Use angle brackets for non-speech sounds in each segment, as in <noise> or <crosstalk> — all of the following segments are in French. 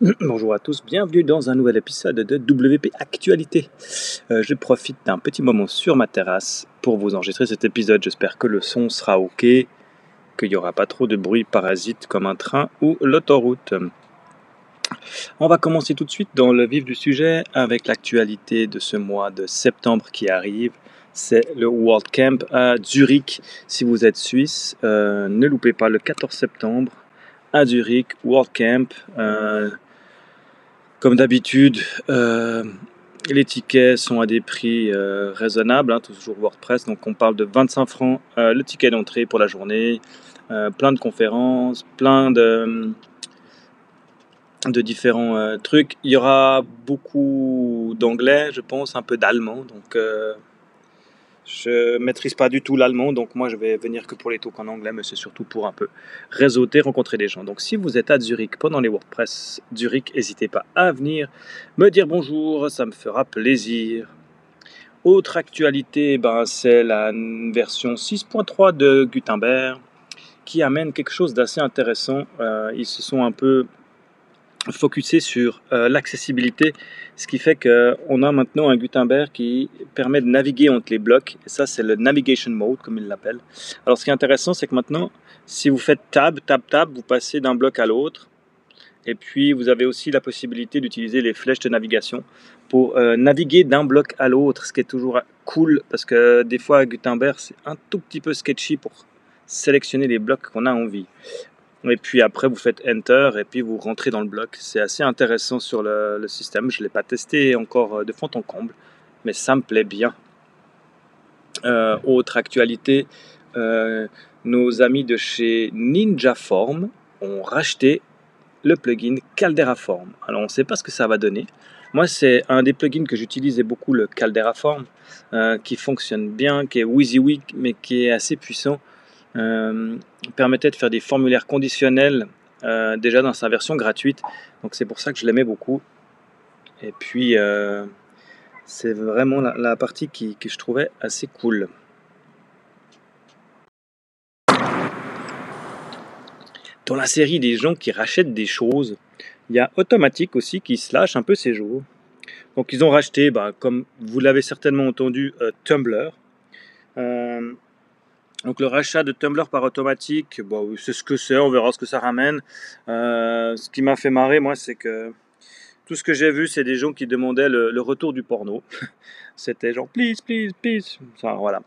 <clears throat> Bonjour à tous, bienvenue dans un nouvel épisode de WP Actualité. Euh, je profite d'un petit moment sur ma terrasse pour vous enregistrer cet épisode. J'espère que le son sera ok, qu'il n'y aura pas trop de bruit parasite comme un train ou l'autoroute. On va commencer tout de suite dans le vif du sujet avec l'actualité de ce mois de septembre qui arrive. C'est le World Camp à Zurich. Si vous êtes suisse, euh, ne loupez pas le 14 septembre à Zurich, World Camp. Euh, comme d'habitude, euh, les tickets sont à des prix raisonnables, hein, toujours WordPress. Donc on parle de 25 francs le ticket d'entrée pour la journée, plein de conférences, plein de de différents euh, trucs. Il y aura beaucoup d'anglais, je pense, un peu d'allemand. Donc, euh, je maîtrise pas du tout l'allemand, donc moi je vais venir que pour les talks en anglais, mais c'est surtout pour un peu réseauter, rencontrer des gens. Donc, si vous êtes à Zurich pendant les WordPress Zurich, n'hésitez pas à venir me dire bonjour, ça me fera plaisir. Autre actualité, ben, c'est la version 6.3 de Gutenberg qui amène quelque chose d'assez intéressant. Euh, ils se sont un peu focusé sur euh, l'accessibilité, ce qui fait qu'on a maintenant un Gutenberg qui permet de naviguer entre les blocs, et ça c'est le Navigation Mode comme il l'appelle. Alors ce qui est intéressant c'est que maintenant, si vous faites Tab, Tab, Tab, vous passez d'un bloc à l'autre, et puis vous avez aussi la possibilité d'utiliser les flèches de navigation pour euh, naviguer d'un bloc à l'autre, ce qui est toujours cool, parce que des fois Gutenberg c'est un tout petit peu sketchy pour sélectionner les blocs qu'on a envie. Et puis après, vous faites Enter et puis vous rentrez dans le bloc. C'est assez intéressant sur le, système. Je ne l'ai pas testé encore euh, de fond en comble, mais ça me plaît bien. Euh, autre actualité, euh, nos amis de chez NinjaForm ont racheté le plugin Caldera Form. Alors on ne sait pas ce que ça va donner. Moi, c'est un des plugins que j'utilisais beaucoup, le Caldera Form, qui fonctionne bien, qui est WYSIWYG, mais qui est assez puissant permettait de faire des formulaires conditionnels euh, déjà dans sa version gratuite. Donc c'est pour ça que je l'aimais beaucoup. Et puis euh, c'est vraiment la, partie qui, je trouvais assez cool. Dans la série des gens qui rachètent des choses, il y a Automatique aussi qui se lâche un peu ses jours. Donc ils ont racheté, bah, comme vous l'avez certainement entendu, Tumblr. Donc le rachat de Tumblr par automatique, c'est ce que c'est, on verra ce que ça ramène. Euh, ce qui m'a fait marrer, moi, c'est que tout ce que j'ai vu, c'est des gens qui demandaient le, retour du porno. <laughs> C'était genre please, please, please. Voilà.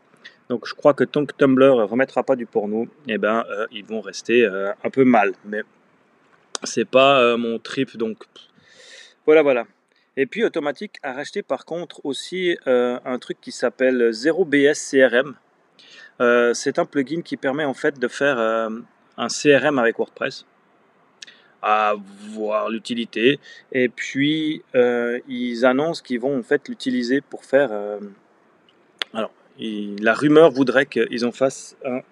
Donc je crois que tant que Tumblr remettra pas du porno, eh ben euh, ils vont rester euh, un peu mal. Mais c'est pas mon trip, donc voilà, voilà. Et puis Automatique a racheté par contre aussi un truc qui s'appelle 0BS CRM. Euh, c'est un plugin qui permet en fait de faire euh, un CRM avec WordPress à voir l'utilité. Et puis euh, ils annoncent qu'ils vont en fait l'utiliser pour faire alors la rumeur voudrait qu'ils en fassent un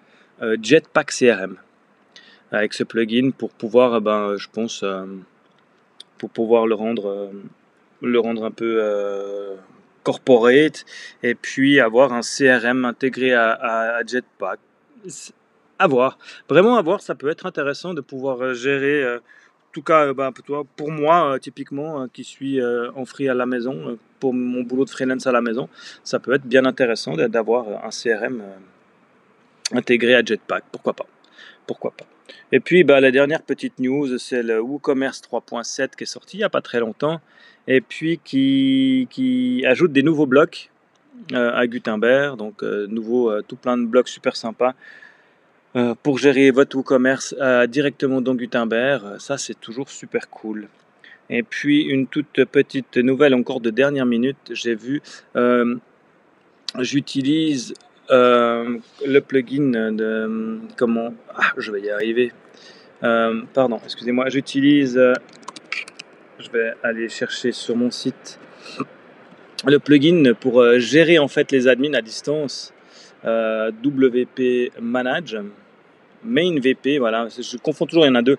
Jetpack CRM avec ce plugin pour pouvoir ben, je pense pour pouvoir le rendre le rendre un peu corporate et puis avoir un CRM intégré à, Jetpack. À voir, vraiment à voir, ça peut être intéressant de pouvoir euh, gérer, euh, en tout cas bah, pour moi euh, typiquement qui suis en free à la maison, pour mon boulot de freelance à la maison, ça peut être bien intéressant d'avoir un CRM intégré à Jetpack, pourquoi pas? Pourquoi pas? Et puis bah, la dernière petite news, c'est le WooCommerce 3.7 qui est sorti il n'y a pas très longtemps et puis qui, qui ajoute des nouveaux blocs euh, à Gutenberg, donc euh, nouveau, euh, tout plein de blocs super sympas pour gérer votre WooCommerce directement dans Gutenberg. Ça, c'est toujours super cool. Et puis une toute petite nouvelle encore de dernière minute, j'ai vu, j'utilise le plugin de comment, ah, je vais y arriver. pardon, excusez-moi, j'utilise je vais aller chercher sur mon site le plugin pour euh, gérer en fait les admins à distance. Euh, WP Manage MainVP voilà je confonds toujours il y en a deux.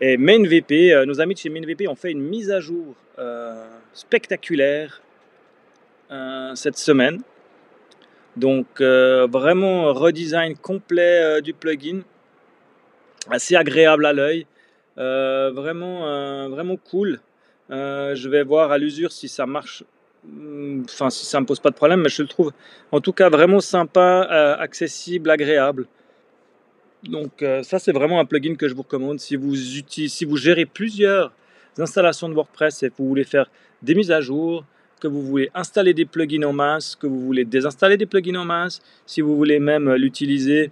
Et MainVP euh, nos amis de chez MainVP ont fait une mise à jour spectaculaire cette semaine. Donc vraiment redesign complet du plugin. Assez agréable à l'œil. Vraiment, vraiment cool. Euh, je vais voir à l'usure si ça marche, hmm, enfin si ça me pose pas de problème, mais je le trouve en tout cas vraiment sympa, accessible, agréable. Donc ça c'est vraiment un plugin que je vous recommande si vous si vous gérez plusieurs installations de WordPress et que vous voulez faire des mises à jour, que vous voulez installer des plugins en masse, que vous voulez désinstaller des plugins en masse, si vous voulez même l'utiliser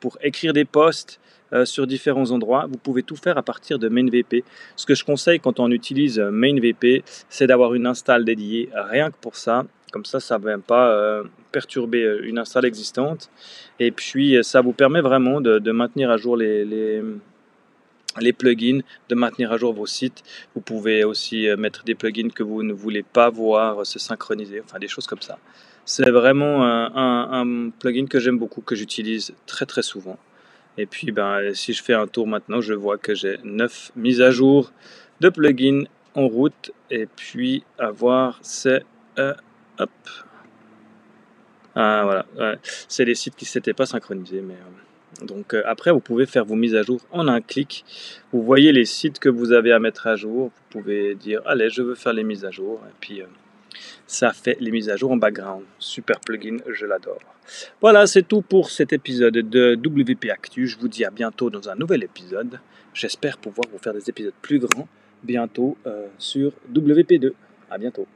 pour écrire des posts euh, sur différents endroits. Vous pouvez tout faire à partir de MainVP. Ce que je conseille quand on utilise euh, MainVP, c'est d'avoir une install dédiée rien que pour ça. Comme ça, ça ne vient pas euh, perturber une install existante. Et puis, ça vous permet vraiment de, maintenir à jour les, plugins, de maintenir à jour vos sites. Vous pouvez aussi mettre des plugins que vous ne voulez pas voir se synchroniser, enfin des choses comme ça. C'est vraiment un plugin que j'aime beaucoup, que j'utilise très très souvent. Et puis, ben, si je fais un tour maintenant, je vois que j'ai 9 mises à jour de plugins en route. Et puis, à voir, c'est. Euh, hop. Ah, voilà. C'est les sites qui ne s'étaient pas synchronisés. Mais, euh, donc, euh, après, vous pouvez faire vos mises à jour en un clic. Vous voyez les sites que vous avez à mettre à jour. Vous pouvez dire Allez, je veux faire les mises à jour. Et puis ça fait les mises à jour en background. Super plugin, je l'adore. Voilà, c'est tout pour cet épisode de WP Actu. Je vous dis à bientôt dans un nouvel épisode. J'espère pouvoir vous faire des épisodes plus grands bientôt euh, sur WP2. À bientôt.